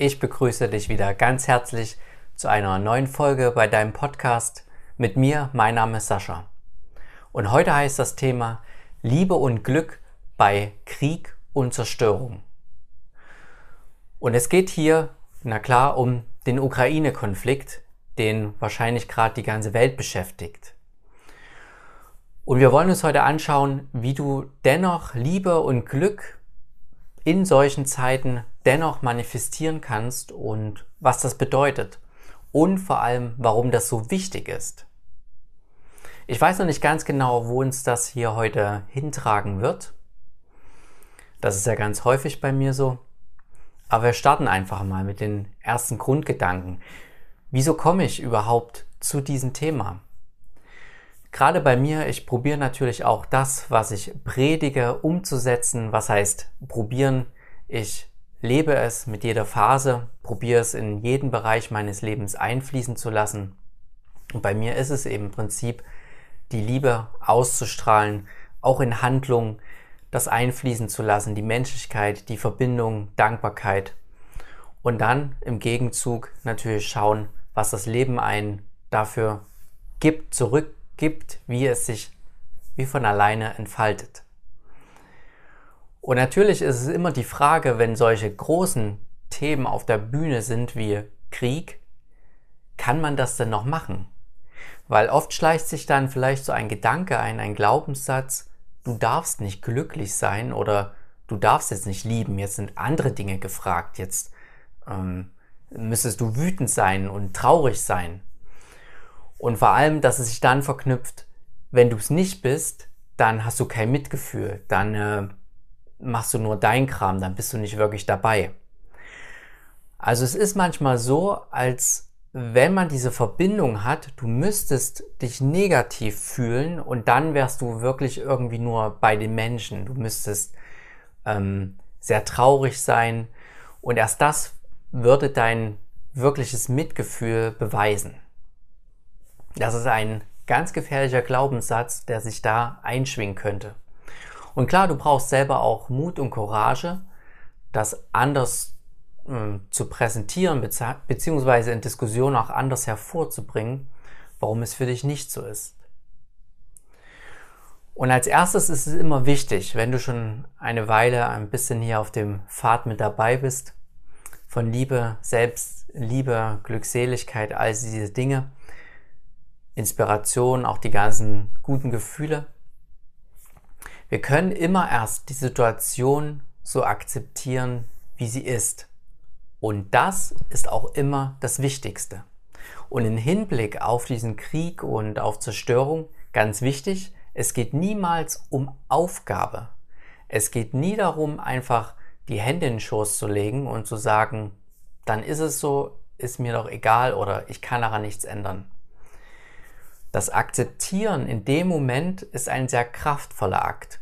Ich begrüße dich wieder ganz herzlich zu einer neuen Folge bei deinem Podcast mit mir. Mein Name ist Sascha. Und heute heißt das Thema Liebe und Glück bei Krieg und Zerstörung. Und es geht hier, na klar, um den Ukraine-Konflikt, den wahrscheinlich gerade die ganze Welt beschäftigt. Und wir wollen uns heute anschauen, wie du dennoch Liebe und Glück in solchen Zeiten dennoch manifestieren kannst und was das bedeutet und vor allem, warum das so wichtig ist. Ich weiß noch nicht ganz genau, wo uns das hier heute hintragen wird. Das ist ja ganz häufig bei mir so. Aber wir starten einfach mal mit den ersten Grundgedanken. Wieso komme ich überhaupt zu diesem Thema? Gerade bei mir, ich probiere natürlich auch das, was ich predige, umzusetzen. Was heißt probieren? Ich lebe es mit jeder Phase, probiere es in jeden Bereich meines Lebens einfließen zu lassen. Und bei mir ist es eben im Prinzip, die Liebe auszustrahlen, auch in Handlungen, das einfließen zu lassen, die Menschlichkeit, die Verbindung, Dankbarkeit. Und dann im Gegenzug natürlich schauen, was das Leben einen dafür gibt, zurück gibt, wie es sich wie von alleine entfaltet. Und natürlich ist es immer die Frage, wenn solche großen Themen auf der Bühne sind wie Krieg, kann man das denn noch machen? Weil oft schleicht sich dann vielleicht so ein Gedanke ein, ein Glaubenssatz, du darfst nicht glücklich sein oder du darfst jetzt nicht lieben, jetzt sind andere Dinge gefragt, jetzt ähm, müsstest du wütend sein und traurig sein. Und vor allem, dass es sich dann verknüpft, wenn du es nicht bist, dann hast du kein Mitgefühl, dann äh, machst du nur dein Kram, dann bist du nicht wirklich dabei. Also es ist manchmal so, als wenn man diese Verbindung hat, du müsstest dich negativ fühlen und dann wärst du wirklich irgendwie nur bei den Menschen. Du müsstest ähm, sehr traurig sein und erst das würde dein wirkliches Mitgefühl beweisen. Das ist ein ganz gefährlicher Glaubenssatz, der sich da einschwingen könnte. Und klar, du brauchst selber auch Mut und Courage, das anders äh, zu präsentieren, beziehungsweise in Diskussionen auch anders hervorzubringen, warum es für dich nicht so ist. Und als erstes ist es immer wichtig, wenn du schon eine Weile ein bisschen hier auf dem Pfad mit dabei bist, von Liebe, Selbstliebe, Glückseligkeit, all diese Dinge, Inspiration, auch die ganzen guten Gefühle. Wir können immer erst die Situation so akzeptieren, wie sie ist. Und das ist auch immer das Wichtigste. Und im Hinblick auf diesen Krieg und auf Zerstörung, ganz wichtig, es geht niemals um Aufgabe. Es geht nie darum, einfach die Hände in den Schoß zu legen und zu sagen, dann ist es so, ist mir doch egal oder ich kann daran nichts ändern. Das Akzeptieren in dem Moment ist ein sehr kraftvoller Akt.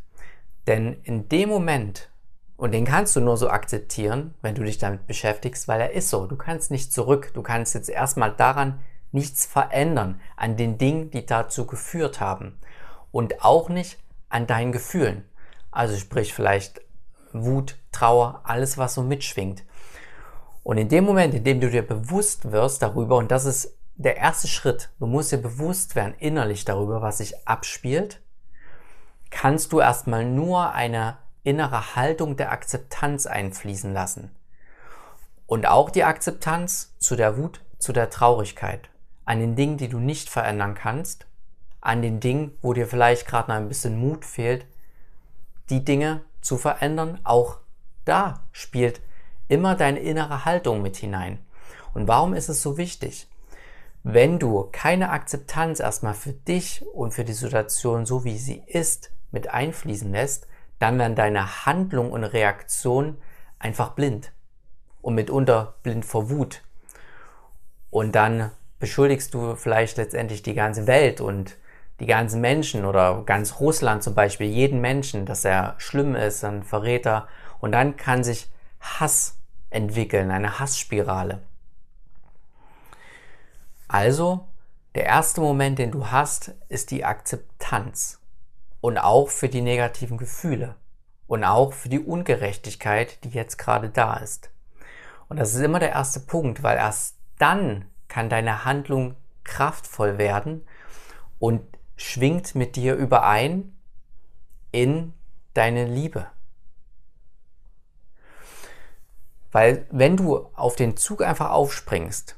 Denn in dem Moment, und den kannst du nur so akzeptieren, wenn du dich damit beschäftigst, weil er ist so. Du kannst nicht zurück. Du kannst jetzt erstmal daran nichts verändern, an den Dingen, die dazu geführt haben. Und auch nicht an deinen Gefühlen. Also sprich vielleicht Wut, Trauer, alles, was so mitschwingt. Und in dem Moment, in dem du dir bewusst wirst darüber, und das ist der erste Schritt, du musst dir bewusst werden innerlich darüber, was sich abspielt, kannst du erstmal nur eine innere Haltung der Akzeptanz einfließen lassen. Und auch die Akzeptanz zu der Wut, zu der Traurigkeit, an den Dingen, die du nicht verändern kannst, an den Dingen, wo dir vielleicht gerade noch ein bisschen Mut fehlt, die Dinge zu verändern, auch da spielt immer deine innere Haltung mit hinein. Und warum ist es so wichtig? Wenn du keine Akzeptanz erstmal für dich und für die Situation so wie sie ist mit einfließen lässt, dann werden deine Handlung und Reaktion einfach blind und mitunter blind vor Wut. Und dann beschuldigst du vielleicht letztendlich die ganze Welt und die ganzen Menschen oder ganz Russland zum Beispiel, jeden Menschen, dass er schlimm ist, ein Verräter. Und dann kann sich Hass entwickeln, eine Hassspirale. Also, der erste Moment, den du hast, ist die Akzeptanz. Und auch für die negativen Gefühle. Und auch für die Ungerechtigkeit, die jetzt gerade da ist. Und das ist immer der erste Punkt, weil erst dann kann deine Handlung kraftvoll werden und schwingt mit dir überein in deine Liebe. Weil wenn du auf den Zug einfach aufspringst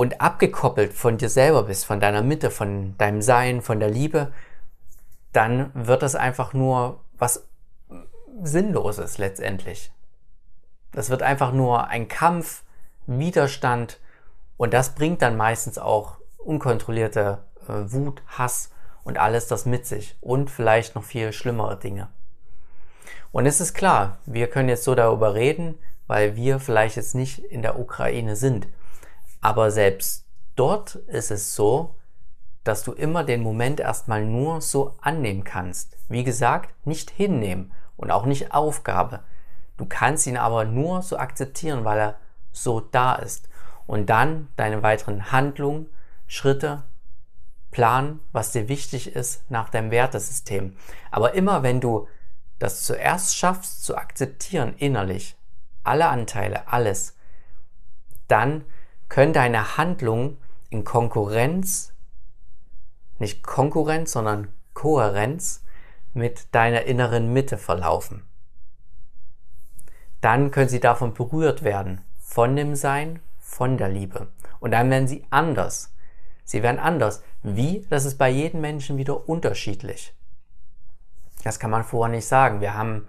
und abgekoppelt von dir selber bist, von deiner Mitte, von deinem Sein, von der Liebe, dann wird das einfach nur was Sinnloses letztendlich. Das wird einfach nur ein Kampf, Widerstand und das bringt dann meistens auch unkontrollierte äh, Wut, Hass und alles das mit sich und vielleicht noch viel schlimmere Dinge. Und es ist klar, wir können jetzt so darüber reden, weil wir vielleicht jetzt nicht in der Ukraine sind. Aber selbst dort ist es so, dass du immer den Moment erstmal nur so annehmen kannst. Wie gesagt, nicht hinnehmen und auch nicht Aufgabe. Du kannst ihn aber nur so akzeptieren, weil er so da ist. Und dann deine weiteren Handlungen, Schritte, planen, was dir wichtig ist nach deinem Wertesystem. Aber immer wenn du das zuerst schaffst zu akzeptieren innerlich, alle Anteile, alles, dann können deine Handlungen in Konkurrenz, nicht Konkurrenz, sondern Kohärenz mit deiner inneren Mitte verlaufen. Dann können sie davon berührt werden, von dem Sein, von der Liebe. Und dann werden sie anders. Sie werden anders. Wie? Das ist bei jedem Menschen wieder unterschiedlich. Das kann man vorher nicht sagen. Wir haben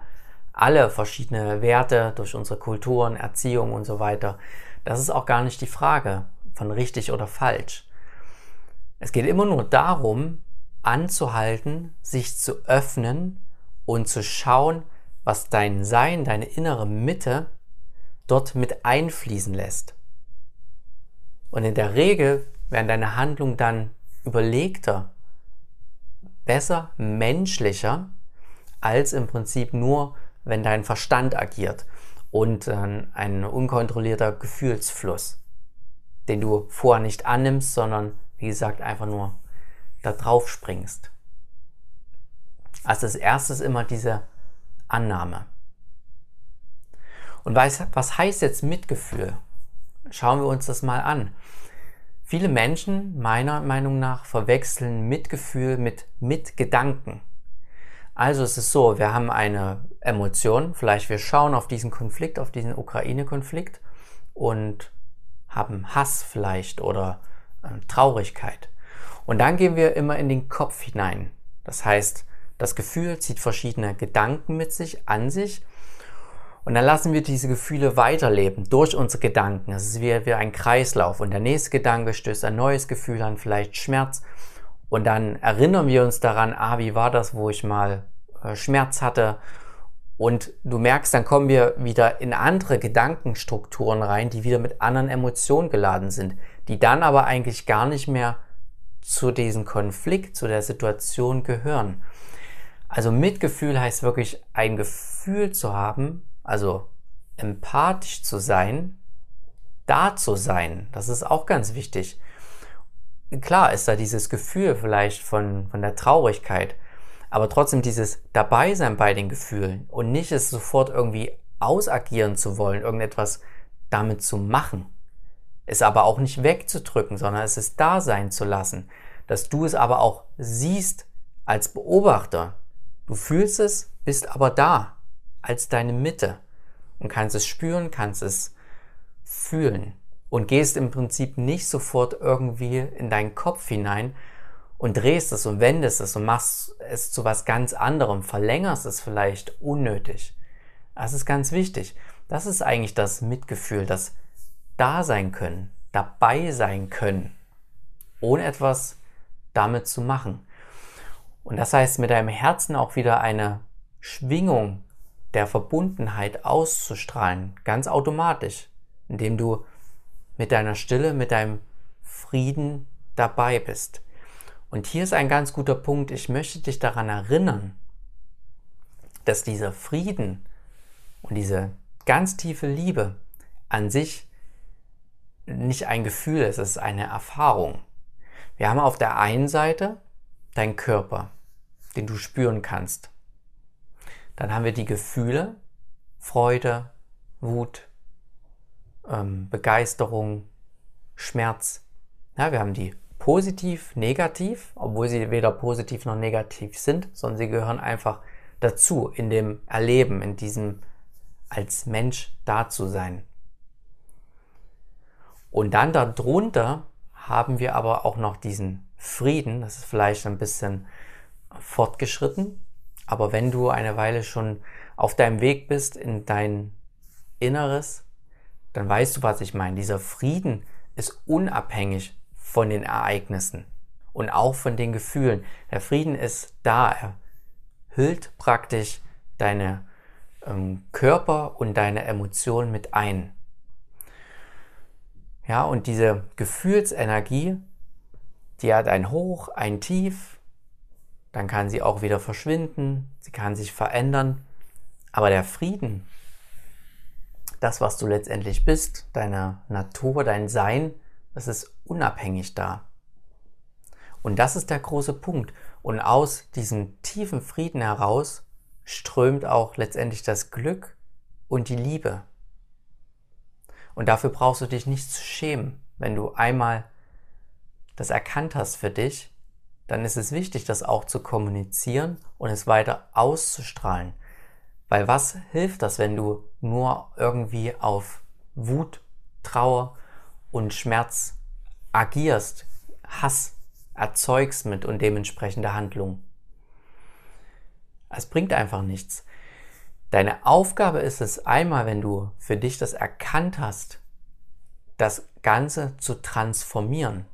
alle verschiedene Werte durch unsere Kulturen, Erziehung und so weiter. Das ist auch gar nicht die Frage von richtig oder falsch. Es geht immer nur darum, anzuhalten, sich zu öffnen und zu schauen, was dein Sein, deine innere Mitte dort mit einfließen lässt. Und in der Regel werden deine Handlungen dann überlegter, besser, menschlicher, als im Prinzip nur, wenn dein Verstand agiert und ein unkontrollierter Gefühlsfluss, den du vorher nicht annimmst, sondern wie gesagt einfach nur da drauf springst. Also das erste ist immer diese Annahme. Und was heißt jetzt Mitgefühl? Schauen wir uns das mal an. Viele Menschen, meiner Meinung nach, verwechseln Mitgefühl mit Mitgedanken. Also es ist so, wir haben eine Emotion, vielleicht wir schauen auf diesen Konflikt, auf diesen Ukraine-Konflikt und haben Hass vielleicht oder äh, Traurigkeit. Und dann gehen wir immer in den Kopf hinein. Das heißt, das Gefühl zieht verschiedene Gedanken mit sich, an sich. Und dann lassen wir diese Gefühle weiterleben durch unsere Gedanken. Das ist wie, wie ein Kreislauf. Und der nächste Gedanke stößt ein neues Gefühl an, vielleicht Schmerz. Und dann erinnern wir uns daran, ah, wie war das, wo ich mal äh, Schmerz hatte. Und du merkst, dann kommen wir wieder in andere Gedankenstrukturen rein, die wieder mit anderen Emotionen geladen sind, die dann aber eigentlich gar nicht mehr zu diesem Konflikt, zu der Situation gehören. Also Mitgefühl heißt wirklich ein Gefühl zu haben, also empathisch zu sein, da zu sein. Das ist auch ganz wichtig. Klar ist da dieses Gefühl vielleicht von, von der Traurigkeit, aber trotzdem dieses Dabeisein bei den Gefühlen und nicht es sofort irgendwie ausagieren zu wollen, irgendetwas damit zu machen. Es aber auch nicht wegzudrücken, sondern es ist da sein zu lassen, dass du es aber auch siehst als Beobachter, Du fühlst es, bist aber da, als deine Mitte und kannst es spüren, kannst es fühlen und gehst im Prinzip nicht sofort irgendwie in deinen Kopf hinein und drehst es und wendest es und machst es zu was ganz anderem, verlängerst es vielleicht unnötig. Das ist ganz wichtig. Das ist eigentlich das Mitgefühl, das da sein können, dabei sein können, ohne etwas damit zu machen. Und das heißt, mit deinem Herzen auch wieder eine Schwingung der Verbundenheit auszustrahlen, ganz automatisch, indem du mit deiner Stille, mit deinem Frieden dabei bist. Und hier ist ein ganz guter Punkt. Ich möchte dich daran erinnern, dass dieser Frieden und diese ganz tiefe Liebe an sich nicht ein Gefühl ist, es ist eine Erfahrung. Wir haben auf der einen Seite dein Körper, den du spüren kannst. Dann haben wir die Gefühle, Freude, Wut, ähm, Begeisterung, Schmerz. Ja, wir haben die positiv, negativ, obwohl sie weder positiv noch negativ sind, sondern sie gehören einfach dazu in dem Erleben, in diesem als Mensch da zu sein. Und dann darunter haben wir aber auch noch diesen Frieden, das ist vielleicht ein bisschen fortgeschritten, aber wenn du eine Weile schon auf deinem Weg bist in dein Inneres, dann weißt du, was ich meine. Dieser Frieden ist unabhängig von den Ereignissen und auch von den Gefühlen. Der Frieden ist da. Er hüllt praktisch deine ähm, Körper und deine Emotionen mit ein. Ja, und diese Gefühlsenergie, die hat ein Hoch, ein Tief, dann kann sie auch wieder verschwinden, sie kann sich verändern. Aber der Frieden, das, was du letztendlich bist, deine Natur, dein Sein, das ist unabhängig da. Und das ist der große Punkt. Und aus diesem tiefen Frieden heraus strömt auch letztendlich das Glück und die Liebe. Und dafür brauchst du dich nicht zu schämen, wenn du einmal das erkannt hast für dich, dann ist es wichtig, das auch zu kommunizieren und es weiter auszustrahlen. Weil was hilft das, wenn du nur irgendwie auf Wut, Trauer und Schmerz agierst, Hass erzeugst mit und dementsprechende Handlung? Es bringt einfach nichts. Deine Aufgabe ist es einmal, wenn du für dich das erkannt hast, das Ganze zu transformieren.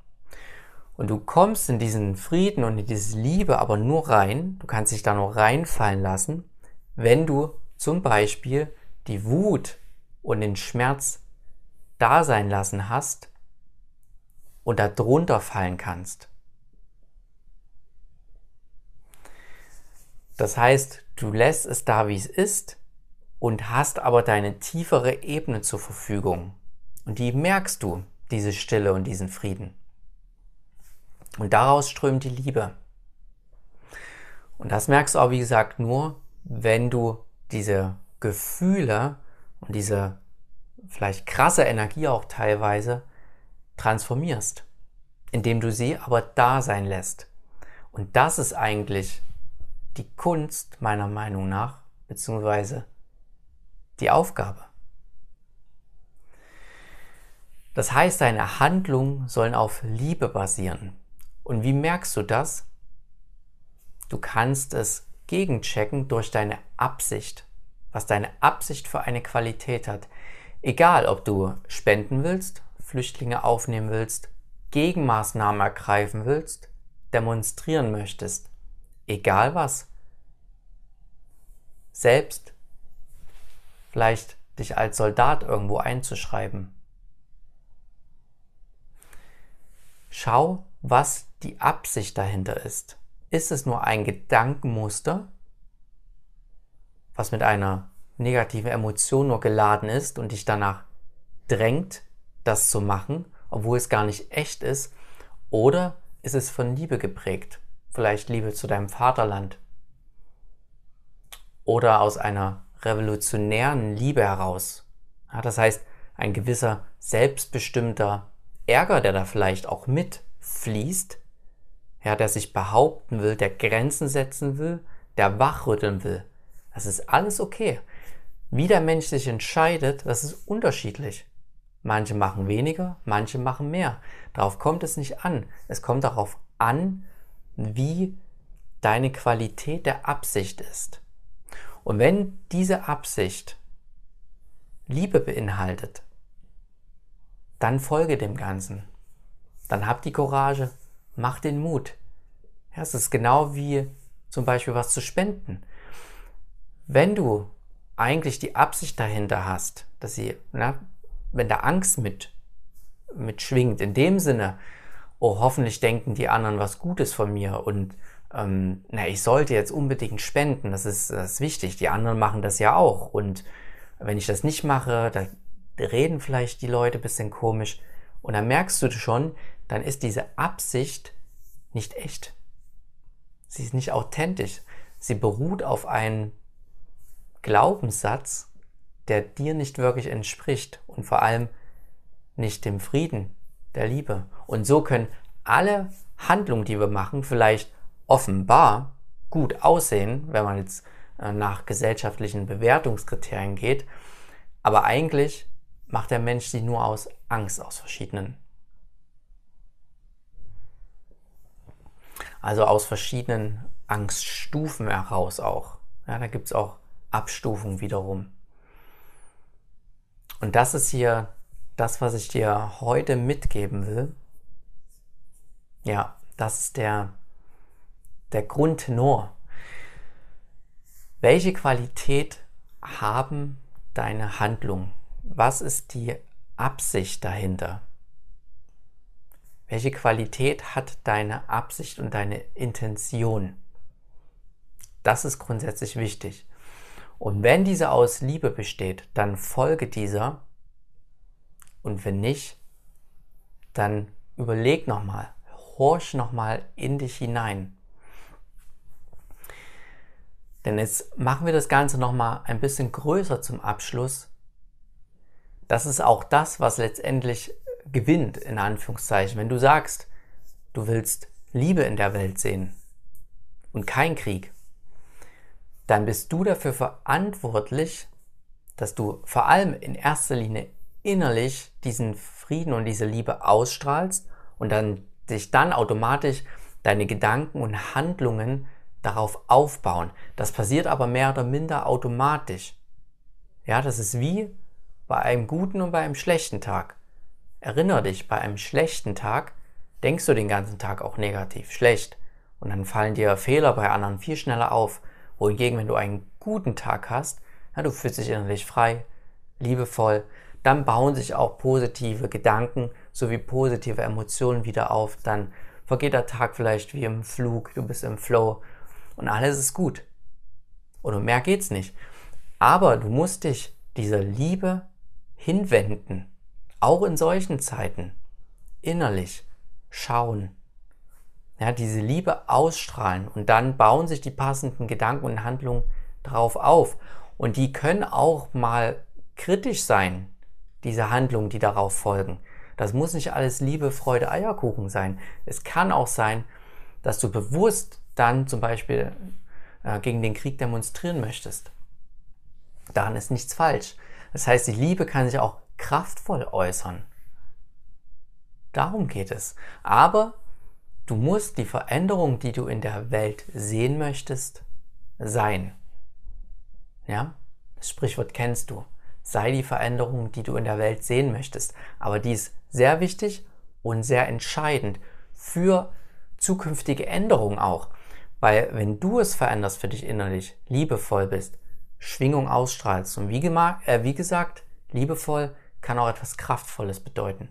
Und du kommst in diesen Frieden und in diese Liebe aber nur rein, du kannst dich da nur reinfallen lassen, wenn du zum Beispiel die Wut und den Schmerz da sein lassen hast und da drunter fallen kannst. Das heißt, du lässt es da, wie es ist und hast aber deine tiefere Ebene zur Verfügung. Und die merkst du, diese Stille und diesen Frieden. Und daraus strömt die Liebe. Und das merkst du auch, wie gesagt, nur, wenn du diese Gefühle und diese vielleicht krasse Energie auch teilweise transformierst, indem du sie aber da sein lässt. Und das ist eigentlich die Kunst meiner Meinung nach, beziehungsweise die Aufgabe. Das heißt, deine Handlungen sollen auf Liebe basieren. Und wie merkst du das? Du kannst es gegenchecken durch deine Absicht, was deine Absicht für eine Qualität hat. Egal, ob du spenden willst, Flüchtlinge aufnehmen willst, Gegenmaßnahmen ergreifen willst, demonstrieren möchtest, egal was. Selbst vielleicht dich als Soldat irgendwo einzuschreiben. Schau, was die Absicht dahinter ist. Ist es nur ein Gedankenmuster, was mit einer negativen Emotion nur geladen ist und dich danach drängt, das zu machen, obwohl es gar nicht echt ist? Oder ist es von Liebe geprägt? Vielleicht Liebe zu deinem Vaterland. Oder aus einer revolutionären Liebe heraus. Ja, das heißt, ein gewisser selbstbestimmter Ärger, der da vielleicht auch mitfließt, ja, der sich behaupten will, der Grenzen setzen will, der wachrütteln will. Das ist alles okay. Wie der Mensch sich entscheidet, das ist unterschiedlich. Manche machen weniger, manche machen mehr. Darauf kommt es nicht an. Es kommt darauf an, wie deine Qualität der Absicht ist. Und wenn diese Absicht Liebe beinhaltet, dann folge dem Ganzen. Dann hab die Courage, mach den Mut. Ja, es ist genau wie zum Beispiel was zu spenden. Wenn du eigentlich die Absicht dahinter hast, dass sie, na, wenn da Angst mit, mit schwingt, in dem Sinne, oh, hoffentlich denken die anderen was Gutes von mir und ähm, na, ich sollte jetzt unbedingt spenden, das ist, das ist wichtig, die anderen machen das ja auch und wenn ich das nicht mache, da reden vielleicht die Leute ein bisschen komisch und dann merkst du schon, dann ist diese Absicht nicht echt. Sie ist nicht authentisch. Sie beruht auf einem Glaubenssatz, der dir nicht wirklich entspricht und vor allem nicht dem Frieden, der Liebe. Und so können alle Handlungen, die wir machen, vielleicht offenbar gut aussehen, wenn man jetzt äh, nach gesellschaftlichen Bewertungskriterien geht, aber eigentlich macht der Mensch sie nur aus Angst aus verschiedenen. Also aus verschiedenen Angststufen heraus auch. Ja, da gibt es auch Abstufungen wiederum. Und das ist hier das, was ich dir heute mitgeben will. Ja, das ist der, der Grundtenor. Welche Qualität haben deine Handlungen? Was ist die Absicht dahinter? Welche Qualität hat deine Absicht und deine Intention? Das ist grundsätzlich wichtig. Und wenn diese aus Liebe besteht, dann folge dieser. Und wenn nicht, dann überleg nochmal, horch nochmal in dich hinein. Denn jetzt machen wir das Ganze nochmal ein bisschen größer zum Abschluss. Das ist auch das, was letztendlich gewinnt, in Anführungszeichen. Wenn du sagst, du willst Liebe in der Welt sehen und kein Krieg, dann bist du dafür verantwortlich, dass du vor allem in erster Linie innerlich diesen Frieden und diese Liebe ausstrahlst und dann sich dann automatisch deine Gedanken und Handlungen darauf aufbauen. Das passiert aber mehr oder minder automatisch. Ja, das ist wie bei einem guten und bei einem schlechten Tag. Erinnere dich, bei einem schlechten Tag denkst du den ganzen Tag auch negativ, schlecht. Und dann fallen dir Fehler bei anderen viel schneller auf. Wohingegen, wenn du einen guten Tag hast, ja, du fühlst dich innerlich frei, liebevoll, dann bauen sich auch positive Gedanken sowie positive Emotionen wieder auf. Dann vergeht der Tag vielleicht wie im Flug, du bist im Flow und alles ist gut. Oder mehr geht's nicht. Aber du musst dich dieser Liebe hinwenden, auch in solchen Zeiten, innerlich schauen, ja, diese Liebe ausstrahlen und dann bauen sich die passenden Gedanken und Handlungen darauf auf. Und die können auch mal kritisch sein, diese Handlungen, die darauf folgen. Das muss nicht alles Liebe, Freude, Eierkuchen sein. Es kann auch sein, dass du bewusst dann zum Beispiel äh, gegen den Krieg demonstrieren möchtest. Daran ist nichts falsch. Das heißt, die Liebe kann sich auch kraftvoll äußern. Darum geht es. Aber du musst die Veränderung, die du in der Welt sehen möchtest, sein. Ja? Das Sprichwort kennst du. Sei die Veränderung, die du in der Welt sehen möchtest. Aber die ist sehr wichtig und sehr entscheidend für zukünftige Änderungen auch. Weil wenn du es veränderst für dich innerlich, liebevoll bist, Schwingung ausstrahlst und wie, äh, wie gesagt, liebevoll kann auch etwas Kraftvolles bedeuten.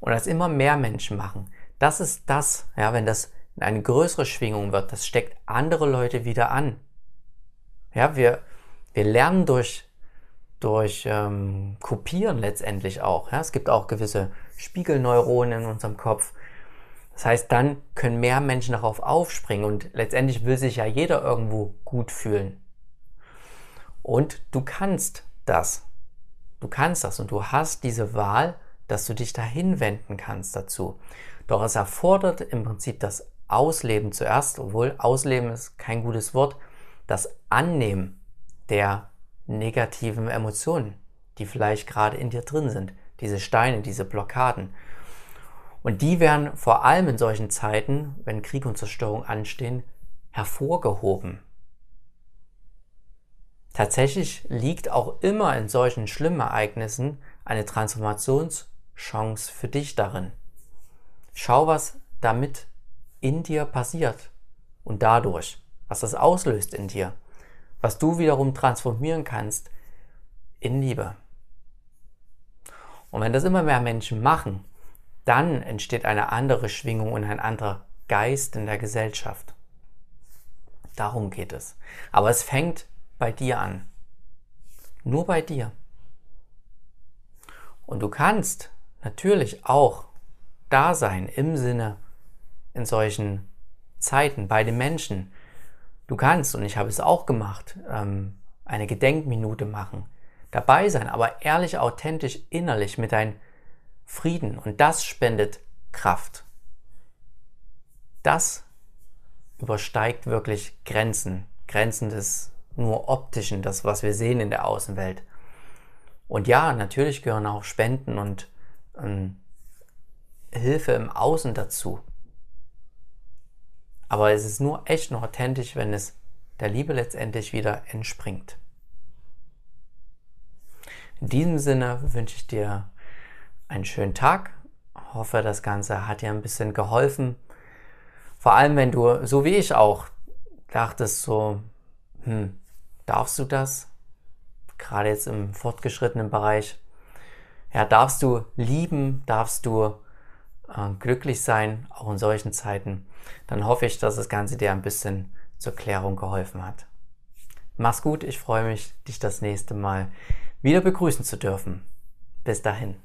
Und das immer mehr Menschen machen. Das ist das, ja, wenn das in eine größere Schwingung wird, das steckt andere Leute wieder an. Ja, wir, wir lernen durch, durch ähm, Kopieren letztendlich auch. Ja. Es gibt auch gewisse Spiegelneuronen in unserem Kopf, das heißt, dann können mehr Menschen darauf aufspringen und letztendlich will sich ja jeder irgendwo gut fühlen. Und du kannst das. Du kannst das und du hast diese Wahl, dass du dich dahin wenden kannst dazu. Doch es erfordert im Prinzip das Ausleben zuerst, obwohl Ausleben ist kein gutes Wort, das Annehmen der negativen Emotionen, die vielleicht gerade in dir drin sind, diese Steine, diese Blockaden. Und die werden vor allem in solchen Zeiten, wenn Krieg und Zerstörung anstehen, hervorgehoben. Tatsächlich liegt auch immer in solchen schlimmen Ereignissen eine Transformationschance für dich darin. Schau, was damit in dir passiert und dadurch, was das auslöst in dir, was du wiederum transformieren kannst in Liebe. Und wenn das immer mehr Menschen machen, dann entsteht eine andere Schwingung und ein anderer Geist in der Gesellschaft. Darum geht es. Aber es fängt bei dir an. Nur bei dir. Und du kannst natürlich auch da sein im Sinne in solchen Zeiten bei den Menschen. Du kannst, und ich habe es auch gemacht, ähm, eine Gedenkminute machen, dabei sein, aber ehrlich, authentisch, innerlich mit deinen Frieden und das spendet Kraft. Das übersteigt wirklich Grenzen, Grenzen des nur optischen, das, was wir sehen in der Außenwelt. Und ja, natürlich gehören auch Spenden und ähm, Hilfe im Außen dazu. Aber es ist nur echt noch authentisch, wenn es der Liebe letztendlich wieder entspringt. In diesem Sinne wünsche ich dir einen schönen Tag. Hoffe, das Ganze hat dir ein bisschen geholfen. Vor allem, wenn du, so wie ich auch, dachtest so, hm, darfst du das? Gerade jetzt im fortgeschrittenen Bereich. Ja, darfst du lieben, darfst du äh, glücklich sein, auch in solchen Zeiten. Dann hoffe ich, dass das Ganze dir ein bisschen zur Klärung geholfen hat. Mach's gut, ich freue mich, dich das nächste Mal wieder begrüßen zu dürfen. Bis dahin.